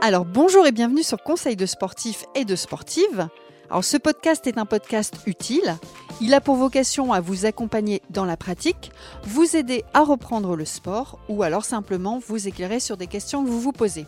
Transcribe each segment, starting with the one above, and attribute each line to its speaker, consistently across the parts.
Speaker 1: Alors bonjour et bienvenue sur Conseil de sportifs et de sportives. Alors ce podcast est un podcast utile. Il a pour vocation à vous accompagner dans la pratique, vous aider à reprendre le sport ou alors simplement vous éclairer sur des questions que vous vous posez.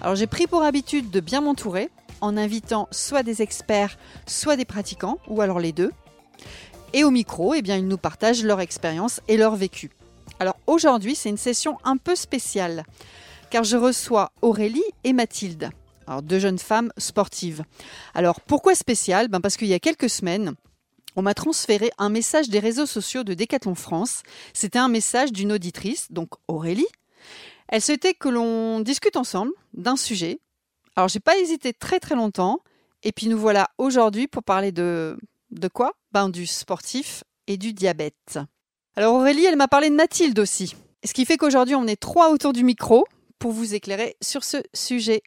Speaker 1: Alors j'ai pris pour habitude de bien m'entourer en invitant soit des experts, soit des pratiquants ou alors les deux. Et au micro, eh bien, ils nous partagent leur expérience et leur vécu. Alors aujourd'hui, c'est une session un peu spéciale car je reçois Aurélie et Mathilde. Alors, deux jeunes femmes sportives. Alors, pourquoi spécial? Ben Parce qu'il y a quelques semaines, on m'a transféré un message des réseaux sociaux de Decathlon France. C'était un message d'une auditrice, donc Aurélie. Elle souhaitait que l'on discute ensemble d'un sujet. Alors, j'ai pas hésité très très longtemps. Et puis nous voilà aujourd'hui pour parler de de quoi? Ben du sportif et du diabète. Alors Aurélie, elle m'a parlé de Mathilde aussi. Ce qui fait qu'aujourd'hui on est trois autour du micro pour vous éclairer sur ce sujet.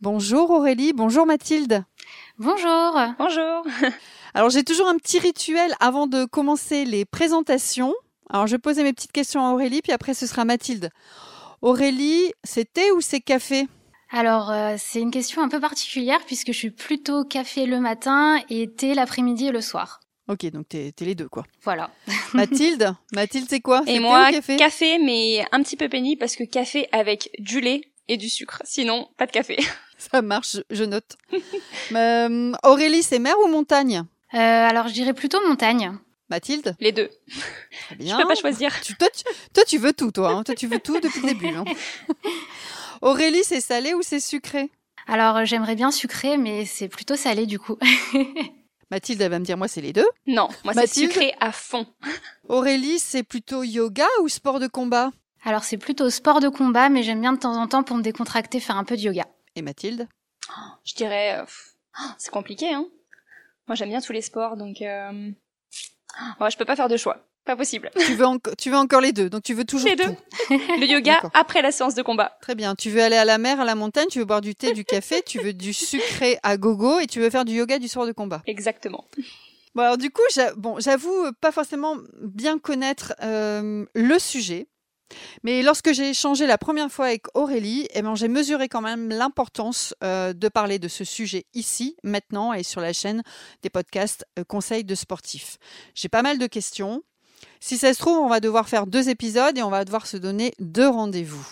Speaker 1: Bonjour Aurélie, bonjour Mathilde.
Speaker 2: Bonjour.
Speaker 3: Bonjour.
Speaker 1: Alors j'ai toujours un petit rituel avant de commencer les présentations. Alors je vais poser mes petites questions à Aurélie, puis après ce sera Mathilde. Aurélie, c'est thé ou c'est café?
Speaker 2: Alors, euh, c'est une question un peu particulière puisque je suis plutôt café le matin et thé l'après-midi et le soir.
Speaker 1: Ok, donc t'es les deux, quoi.
Speaker 2: Voilà.
Speaker 1: Mathilde Mathilde, c'est quoi?
Speaker 3: Et moi, café, café, mais un petit peu pénible parce que café avec du lait et du sucre. Sinon, pas de café.
Speaker 1: Ça marche, je note. euh, Aurélie, c'est mer ou montagne?
Speaker 2: Euh, Alors, je dirais plutôt montagne.
Speaker 1: Mathilde?
Speaker 3: Les deux. Très bien. Je peux pas choisir.
Speaker 1: toi, tu, veux tout, toi. Hein. toi, tu veux tout depuis le début. Hein. Aurélie, c'est salé ou c'est sucré?
Speaker 2: Alors, j'aimerais bien sucré, mais c'est plutôt salé du coup.
Speaker 1: Mathilde, elle va me dire, moi, c'est les deux.
Speaker 3: Non, moi, c'est sucré à fond.
Speaker 1: Aurélie, c'est plutôt yoga ou sport de combat?
Speaker 2: Alors, c'est plutôt sport de combat, mais j'aime bien de temps en temps, pour me décontracter, faire un peu de yoga.
Speaker 1: Et Mathilde?
Speaker 3: Je dirais, euh, c'est compliqué, hein. Moi, j'aime bien tous les sports, donc euh... je peux pas faire de choix. Pas possible.
Speaker 1: Tu veux, tu veux encore les deux, donc tu veux toujours
Speaker 3: les deux. Le yoga après la séance de combat.
Speaker 1: Très bien. Tu veux aller à la mer, à la montagne, tu veux boire du thé, du café, tu veux du sucré à gogo et tu veux faire du yoga du soir de combat.
Speaker 3: Exactement.
Speaker 1: Bon alors du coup, j'avoue euh, pas forcément bien connaître euh, le sujet. Mais lorsque j'ai échangé la première fois avec Aurélie, eh ben, j'ai mesuré quand même l'importance euh, de parler de ce sujet ici, maintenant, et sur la chaîne des podcasts Conseils de sportifs. J'ai pas mal de questions. Si ça se trouve, on va devoir faire deux épisodes et on va devoir se donner deux rendez-vous.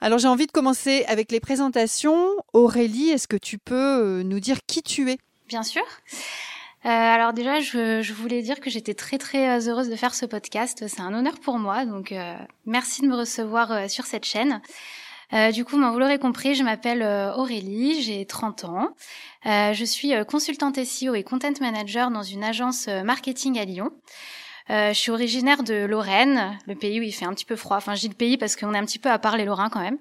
Speaker 1: Alors j'ai envie de commencer avec les présentations. Aurélie, est-ce que tu peux euh, nous dire qui tu es?
Speaker 2: Bien sûr. Euh, alors déjà, je, voulais dire que j'étais très très euh, heureuse de faire ce podcast. C'est un honneur pour moi, donc merci de me recevoir sur cette chaîne. du coup, vous l'aurez compris, je m'appelle Aurélie, j'ai 30 ans. je suis consultante SEO et content manager dans une agence marketing à Lyon. Euh, je suis originaire de Lorraine, le pays où il fait un petit peu froid. Enfin, je dis le pays parce qu'on est un petit peu à part les Lorrains quand même.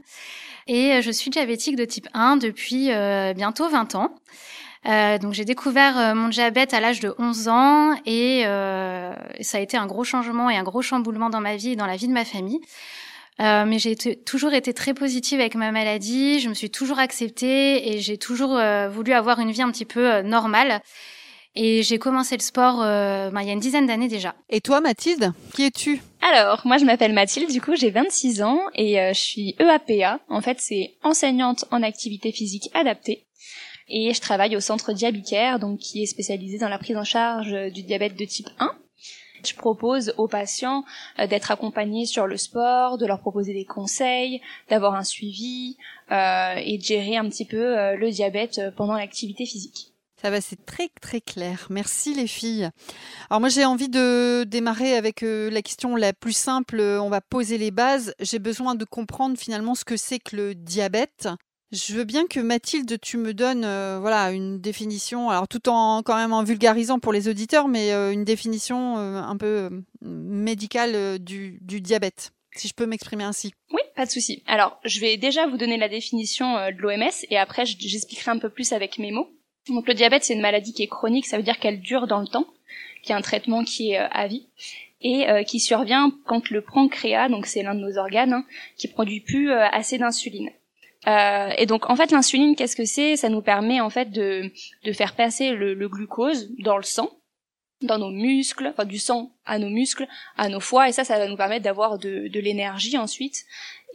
Speaker 2: Et euh, je suis diabétique de type 1 depuis euh, bientôt 20 ans. Euh, donc j'ai découvert mon diabète à l'âge de 11 ans et ça a été un gros changement et un gros chamboulement dans ma vie et dans la vie de ma famille. mais j'ai toujours été très positive avec ma maladie, je me suis toujours acceptée et j'ai toujours voulu avoir une vie un petit peu normale. Et j'ai commencé le sport euh, ben, il y a une dizaine d'années déjà.
Speaker 1: Et toi, Mathilde, qui es-tu?
Speaker 3: Alors, moi, je m'appelle Mathilde, du coup, j'ai 26 ans et euh, je suis EAPA. En fait, c'est enseignante en activité physique adaptée. Et je travaille au centre Diabicare, donc qui est spécialisé dans la prise en charge du diabète de type 1. Je propose aux patients euh, d'être accompagnés sur le sport, de leur proposer des conseils, d'avoir un suivi euh, et de gérer un petit peu le diabète pendant l'activité physique.
Speaker 1: Ça va, c'est très très clair. Merci les filles. Alors moi j'ai envie de démarrer avec euh, la question la plus simple. On va poser les bases. J'ai besoin de comprendre finalement ce que c'est que le diabète. Je veux bien que Mathilde, tu me donnes euh, voilà une définition, alors tout en quand même en vulgarisant pour les auditeurs, mais euh, une définition un peu médicale du, du diabète, si je peux m'exprimer ainsi.
Speaker 3: Oui, pas de souci. Alors, je vais déjà vous donner la définition de l'OMS et après j'expliquerai un peu plus avec mes mots. Donc le diabète, c'est une maladie qui est chronique, ça veut dire qu'elle dure dans le temps, qui a un traitement qui est euh, à vie et euh, qui survient quand le pancréas, donc c'est l'un de nos organes, hein, qui produit plus euh, assez d'insuline. et donc en fait l'insuline, qu'est-ce que c'est? Ça nous permet en fait de, de faire passer le, le, glucose dans le sang, dans nos muscles, du sang à nos muscles, à nos foies, et ça, ça va nous permettre d'avoir de, de l'énergie ensuite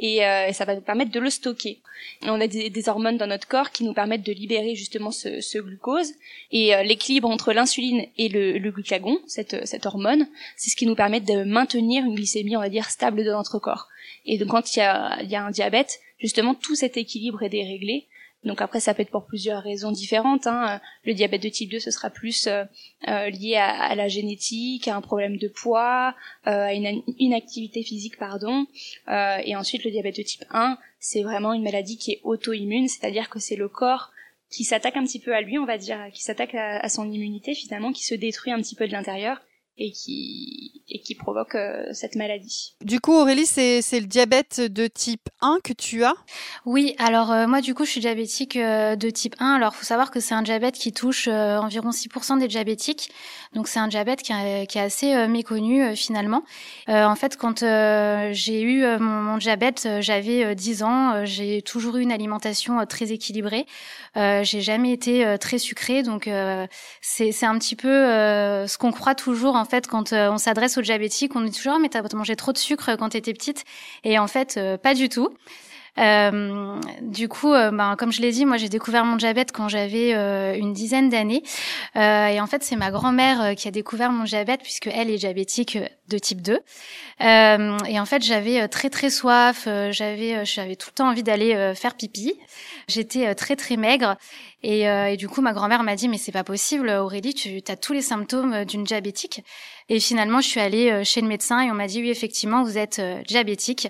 Speaker 3: et, euh, ça va nous permettre de le stocker. on a des, hormones dans notre corps qui nous permettent de libérer justement ce, glucose et euh, l'équilibre entre l'insuline et le, glucagon, cette, hormone, c'est ce qui nous permet de maintenir une glycémie, on va dire, stable dans notre corps. Et donc quand il y a un diabète, justement tout cet équilibre est déréglé donc après, ça peut être pour plusieurs raisons différentes. Hein. Le diabète de type 2, ce sera plus euh, euh, lié à, la génétique, à un problème de poids, euh, à une inactivité physique, pardon. et ensuite, le diabète de type 1, c'est vraiment une maladie qui est auto-immune, c'est-à-dire que c'est le corps qui s'attaque un petit peu à lui, on va dire, qui s'attaque à, son immunité finalement, qui se détruit un petit peu de l'intérieur et qui, et qui provoque euh, cette maladie.
Speaker 1: Du coup, Aurélie, c'est, c'est le diabète de type 1 que tu as?
Speaker 2: Oui, alors euh, moi, du coup, je suis diabétique euh, de type 1. Alors, faut savoir que c'est un diabète qui touche environ 6% des diabétiques. Donc, c'est un diabète qui, qui est assez méconnu finalement. en fait, quand j'ai eu mon, mon, diabète, j'avais 10 ans. j'ai toujours eu une alimentation très équilibrée. j'ai jamais été très sucrée. Donc, c'est, c'est un petit peu ce qu'on croit toujours en fait quand on s'adresse diabétique, on dit toujours oh, mais t'as mangé trop de sucre quand t'étais petite, et en fait euh, pas du tout. Euh, du coup, euh, ben, comme je l'ai dit, moi j'ai découvert mon diabète quand j'avais euh, une dizaine d'années. Et en fait, c'est ma grand-mère qui a découvert mon diabète puisque elle est diabétique de type 2. et en fait, j'avais très très soif, j'avais j'avais tout le temps envie d'aller faire pipi. J'étais très très maigre. Et, et, du coup, ma grand-mère m'a dit mais c'est pas possible, Aurélie, tu as tous les symptômes d'une diabétique. Et finalement, je suis allée chez le médecin et on m'a dit oui effectivement vous êtes diabétique.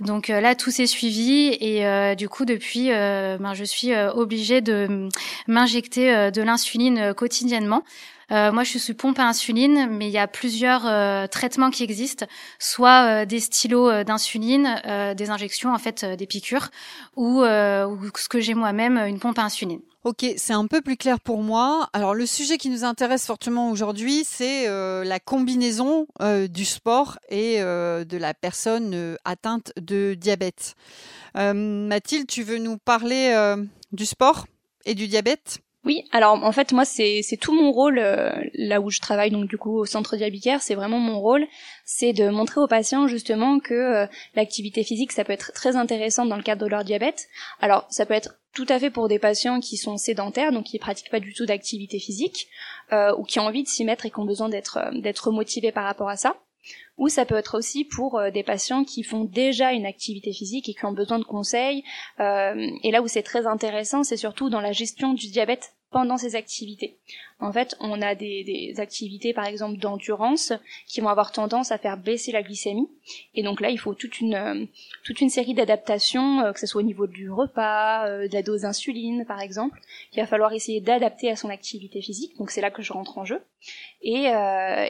Speaker 2: Donc là, tout s'est suivi et euh, du coup, depuis, euh, ben, je suis euh, obligée de m'injecter de l'insuline quotidiennement. moi, je suis pompe à insuline, mais il y a plusieurs traitements qui existent, soit des stylos d'insuline, des injections, en fait, des piqûres, ou, ou ce que j'ai moi-même, une pompe à insuline.
Speaker 1: Ok, c'est un peu plus clair pour moi. Alors le sujet qui nous intéresse fortement aujourd'hui, c'est euh, la combinaison euh, du sport et euh, de la personne atteinte de diabète. Mathilde, tu veux nous parler du sport et du diabète?
Speaker 3: Oui, alors en fait moi c'est tout mon rôle euh, là où je travaille donc du coup au centre diabétique, c'est vraiment mon rôle, c'est de montrer aux patients justement que euh, l'activité physique ça peut être très intéressant dans le cadre de leur diabète. Alors ça peut être tout à fait pour des patients qui sont sédentaires, donc qui pratiquent pas du tout d'activité physique, euh, ou qui ont envie de s'y mettre et qui ont besoin d'être d'être motivés par rapport à ça ou ça peut être aussi pour euh, des patients qui font déjà une activité physique et qui ont besoin de conseils. Euh, et là où c'est très intéressant, c'est surtout dans la gestion du diabète pendant ces activités. En fait, on a des, activités, par exemple, d'endurance, qui vont avoir tendance à faire baisser la glycémie. Et donc là, il faut toute une, euh, toute une série d'adaptations, euh, que ce soit au niveau du repas, euh, de la dose d'insuline, par exemple, qu'il va falloir essayer d'adapter à son activité physique. Donc c'est là que je rentre en jeu. Et,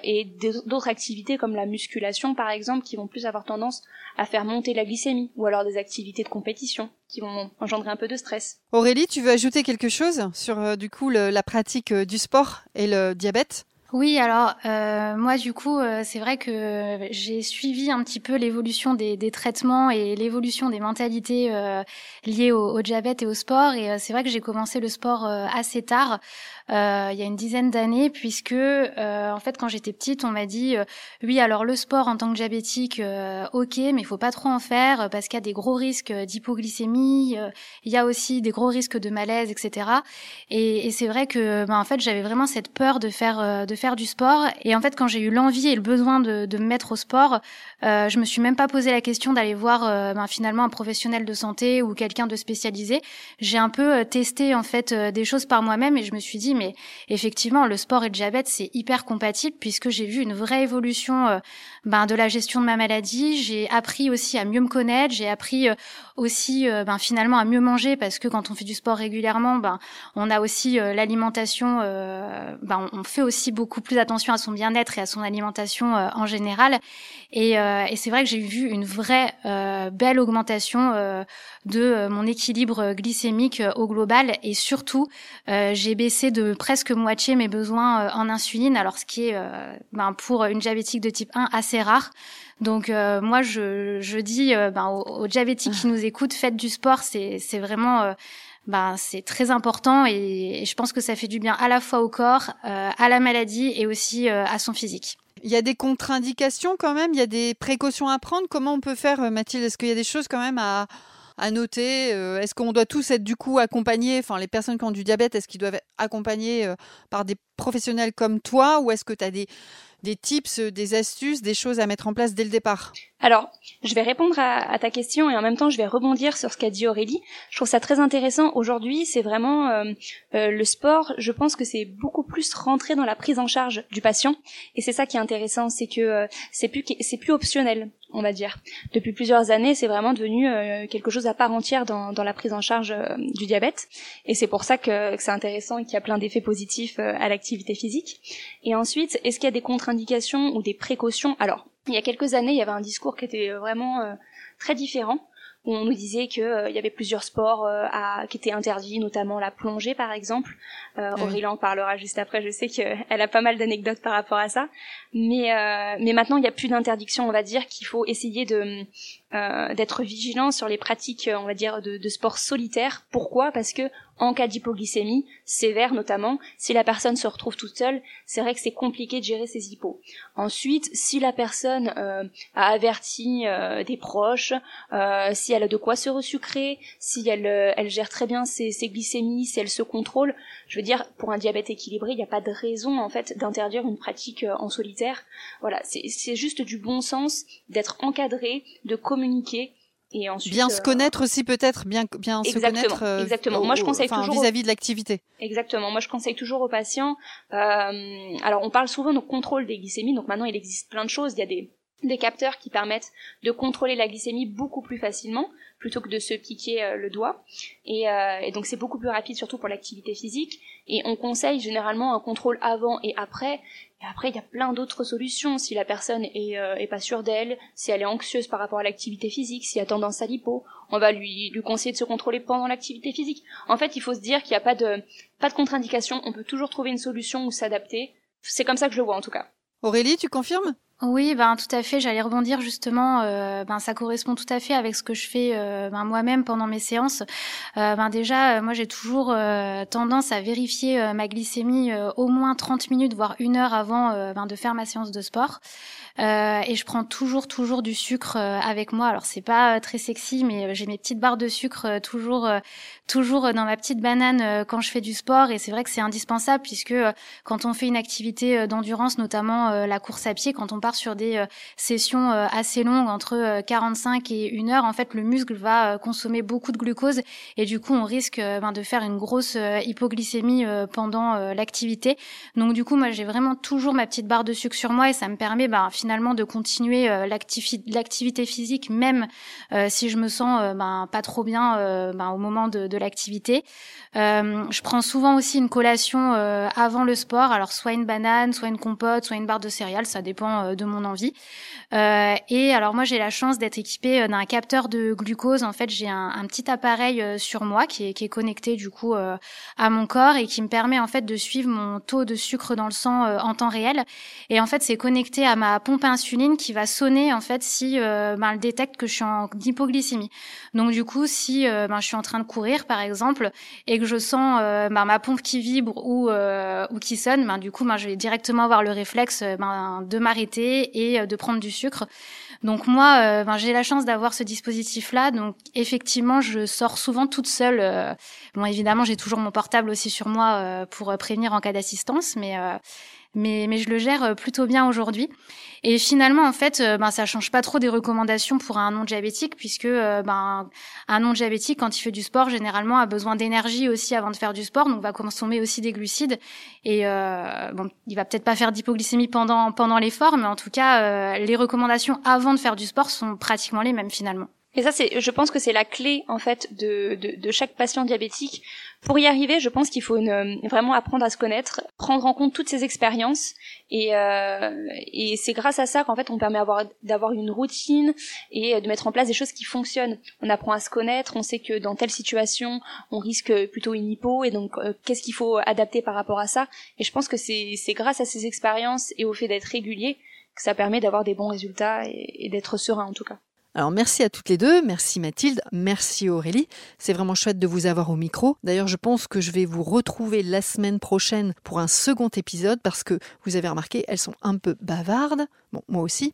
Speaker 3: et d'autres activités comme la musculation, par exemple, qui vont plus avoir tendance à faire monter la glycémie, ou alors des activités de compétition qui vont engendrer un peu de stress.
Speaker 1: Aurélie, tu veux ajouter quelque chose sur du coup la pratique du sport? Et le diabète
Speaker 2: oui, alors euh, moi du coup, euh, c'est vrai que j'ai suivi un petit peu l'évolution des, traitements et l'évolution des mentalités euh, liées au, diabète et au sport. Et c'est vrai que j'ai commencé le sport assez tard, euh, il y a une dizaine d'années, puisque en fait quand j'étais petite, on m'a dit oui, alors le sport en tant que diabétique, ok, mais il faut pas trop en faire parce qu'il y a des gros risques d'hypoglycémie, il y a aussi des gros risques de malaise, etc. Et, c'est vrai que ben, en fait j'avais vraiment cette peur de faire de faire du sport. Et en fait, quand j'ai eu l'envie et le besoin de, me mettre au sport, euh, je me suis même pas posé la question d'aller voir euh, ben, finalement un professionnel de santé ou quelqu'un de spécialisé. J'ai un peu euh, testé en fait euh, des choses par moi-même et je me suis dit mais effectivement le sport et le diabète c'est hyper compatible puisque j'ai vu une vraie évolution ben, de la gestion de ma maladie. J'ai appris aussi à mieux me connaître. J'ai appris aussi ben, finalement à mieux manger parce que quand on fait du sport régulièrement, ben on a aussi l'alimentation. ben on fait aussi beaucoup plus attention à son bien-être et à son alimentation euh, en général. Et, euh, et c'est vrai que j'ai vu une vraie euh, belle augmentation de mon équilibre glycémique au global et surtout j'ai baissé de presque moitié mes besoins en insuline, alors ce qui est ben, pour une diabétique de type 1 assez rare. Donc moi je, je dis ben, aux, aux, diabétiques qui nous écoutent, faites du sport, c'est vraiment ben, c'est très important et, je pense que ça fait du bien à la fois au corps, euh, à la maladie et aussi euh, à son physique.
Speaker 1: Il y a des contre-indications quand même, il y a des précautions à prendre. Comment on peut faire, Mathilde? Est-ce qu'il y a des choses quand même à, à noter Est-ce qu'on doit tous être du coup accompagnés, enfin les personnes qui ont du diabète, est-ce qu'ils doivent être accompagnés par des professionnels comme toi ou est-ce que tu as des, des tips, des astuces, des choses à mettre en place dès le départ
Speaker 3: Alors, je vais répondre à, ta question et en même temps, je vais rebondir sur ce qu'a dit Aurélie. Je trouve ça très intéressant. Aujourd'hui, c'est vraiment euh, euh, le sport. Je pense que c'est beaucoup plus rentré dans la prise en charge du patient et c'est ça qui est intéressant, c'est que euh, c'est plus plus optionnel on va dire. Depuis plusieurs années, c'est vraiment devenu quelque chose à part entière dans, la prise en charge du diabète. Et c'est pour ça que, que c'est intéressant et qu'il y a plein d'effets positifs à l'activité physique. Et ensuite, est-ce qu'il y a des contre-indications ou des précautions Alors, il y a quelques années, il y avait un discours qui était euh, vraiment euh, très différent où on nous disait qu'il euh, y avait plusieurs sports à, qui étaient interdits, notamment la plongée par exemple. Euh, Aurélie en parlera juste après, je sais qu'elle a pas mal d'anecdotes par rapport à ça. Mais, mais maintenant, il n'y a plus d'interdiction, on va dire qu'il faut essayer de d'être vigilant sur les pratiques, on va dire, de, de sport solitaire. Pourquoi? Parce que en cas d'hypoglycémie sévère notamment, si la personne se retrouve toute seule, c'est vrai que c'est compliqué de gérer ses hypos. Ensuite, si la personne euh, a averti euh, des proches, euh, si elle a de quoi se resucrer, si elle, elle gère très bien ses, ses, glycémies, si elle se contrôle, je veux dire, pour un diabète équilibré, il n'y a pas de raison en fait d'interdire une pratique en solitaire. Voilà, c'est juste du bon sens d'être encadré, de
Speaker 1: et ensuite, bien se euh, connaître aussi peut-être, bien bien se connaître.
Speaker 3: Euh, exactement. Moi, je conseille toujours
Speaker 1: vis-à-vis de l'activité.
Speaker 3: Exactement. Moi, je conseille toujours aux patients. Euh, alors, on parle souvent de contrôle des glycémies. Donc maintenant, il existe plein de choses. Il y a des des capteurs qui permettent de contrôler la glycémie beaucoup plus facilement plutôt que de se piquer euh, le doigt. Et, et donc c'est beaucoup plus rapide, surtout pour l'activité physique. Et on conseille généralement un contrôle avant et après. Et après, il y a plein d'autres solutions. Si la personne euh, est pas sûre d'elle, si elle est anxieuse par rapport à l'activité physique, si elle a tendance à l'hypo, on va lui, lui conseiller de se contrôler pendant l'activité physique. En fait, il faut se dire qu'il n'y a pas de, pas de contre-indication. On peut toujours trouver une solution ou s'adapter. C'est comme ça que je le vois en tout cas.
Speaker 1: Aurélie, tu confirmes?
Speaker 2: Oui, ben tout à fait. J'allais rebondir justement. Euh, ben ça correspond tout à fait avec ce que je fais euh, ben, moi-même pendant mes séances. Euh, ben déjà, moi j'ai toujours tendance à vérifier ma glycémie au moins 30 minutes, voire une heure avant ben, de faire ma séance de sport. Et je prends toujours toujours du sucre avec moi. Alors c'est pas très sexy, mais j'ai mes petites barres de sucre toujours toujours dans ma petite banane quand je fais du sport. Et c'est vrai que c'est indispensable puisque quand on fait une activité d'endurance, notamment la course à pied, quand on part sur des sessions assez longues entre 45 et 1 heure, en fait le muscle va consommer beaucoup de glucose et du coup on risque ben, de faire une grosse hypoglycémie pendant l'activité. Donc du coup moi j'ai vraiment toujours ma petite barre de sucre sur moi et ça me permet ben, finalement de continuer euh, l'activité physique même euh, si je me sens euh, ben, pas trop bien au moment de, de l'activité. je prends souvent aussi une collation avant le sport, alors soit une banane, soit une compote, soit une barre de céréales, ça dépend de mon envie. et alors moi j'ai la chance d'être équipée d'un capteur de glucose. En fait j'ai un, petit appareil sur moi qui est, connecté du coup à mon corps et qui me permet en fait de suivre mon taux de sucre dans le sang en temps réel. Et en fait c'est connecté à ma pompe insuline qui va sonner en fait si euh, ben, elle détecte que je suis en hypoglycémie. Donc du coup, si euh, ben, je suis en train de courir par exemple et que je sens euh, ben, ma pompe qui vibre ou ou qui sonne, ben, du coup, ben, je vais directement avoir le réflexe ben, de m'arrêter et de prendre du sucre. Donc moi, ben, j'ai la chance d'avoir ce dispositif-là. Donc effectivement, je sors souvent toute seule. bon, évidemment, j'ai toujours mon portable aussi sur moi pour prévenir en cas d'assistance, mais mais, mais je le gère euh, plutôt bien aujourd'hui. Et finalement, en fait, euh, ben, ça change pas trop des recommandations pour un non-diabétique, puisque euh, ben, un non-diabétique, quand il fait du sport, généralement a besoin d'énergie aussi avant de faire du sport, donc va consommer aussi des glucides. Et euh, bon, il va peut-être pas faire d'hypoglycémie pendant pendant l'effort, mais en tout cas, les recommandations avant de faire du sport sont pratiquement les mêmes finalement.
Speaker 3: Et ça, c'est, je pense que c'est la clé en fait de, de, de, chaque patient diabétique. Pour y arriver, je pense qu'il faut une, vraiment apprendre à se connaître, prendre en compte toutes ses expériences, et, euh, et c'est grâce à ça qu'en fait on permet d'avoir une routine et de mettre en place des choses qui fonctionnent. On apprend à se connaître, on sait que dans telle situation on risque plutôt une hypo, et donc euh, qu'est-ce qu'il faut adapter par rapport à ça. Et je pense que c'est grâce à ces expériences et au fait d'être régulier que ça permet d'avoir des bons résultats et d'être serein en tout cas.
Speaker 1: Alors merci à toutes les deux, merci Mathilde, merci Aurélie. C'est vraiment chouette de vous avoir au micro. D'ailleurs, je pense que je vais vous retrouver la semaine prochaine pour un second épisode parce que vous avez remarqué, elles sont un peu bavardes. Bon, moi aussi.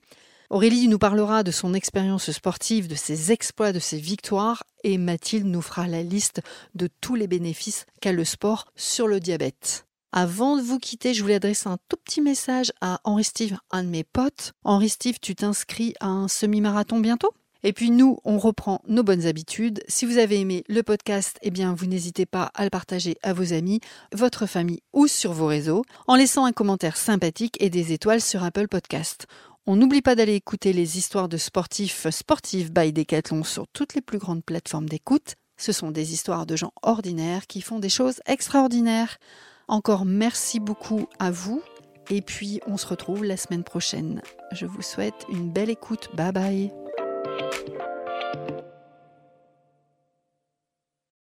Speaker 1: Aurélie nous parlera de son expérience sportive, de ses exploits, de ses victoires, et Mathilde nous fera la liste de tous les bénéfices qu'a le sport sur le diabète. Avant de vous quitter, je voulais adresser un tout petit message à Henri Steve, un de mes potes. Henri Steve, tu t'inscris à un semi-marathon bientôt? Et puis nous, on reprend nos bonnes habitudes. Si vous avez aimé le podcast, eh bien vous n'hésitez pas à le partager à vos amis, votre famille ou sur vos réseaux en laissant un commentaire sympathique et des étoiles sur Apple Podcast. On n'oublie pas d'aller écouter les histoires de sportifs sportifs by Decathlon sur toutes les plus grandes plateformes d'écoute. Ce sont des histoires de gens ordinaires qui font des choses extraordinaires. Encore merci beaucoup à vous et puis on se retrouve la semaine prochaine. Je vous souhaite une belle écoute. Bye bye.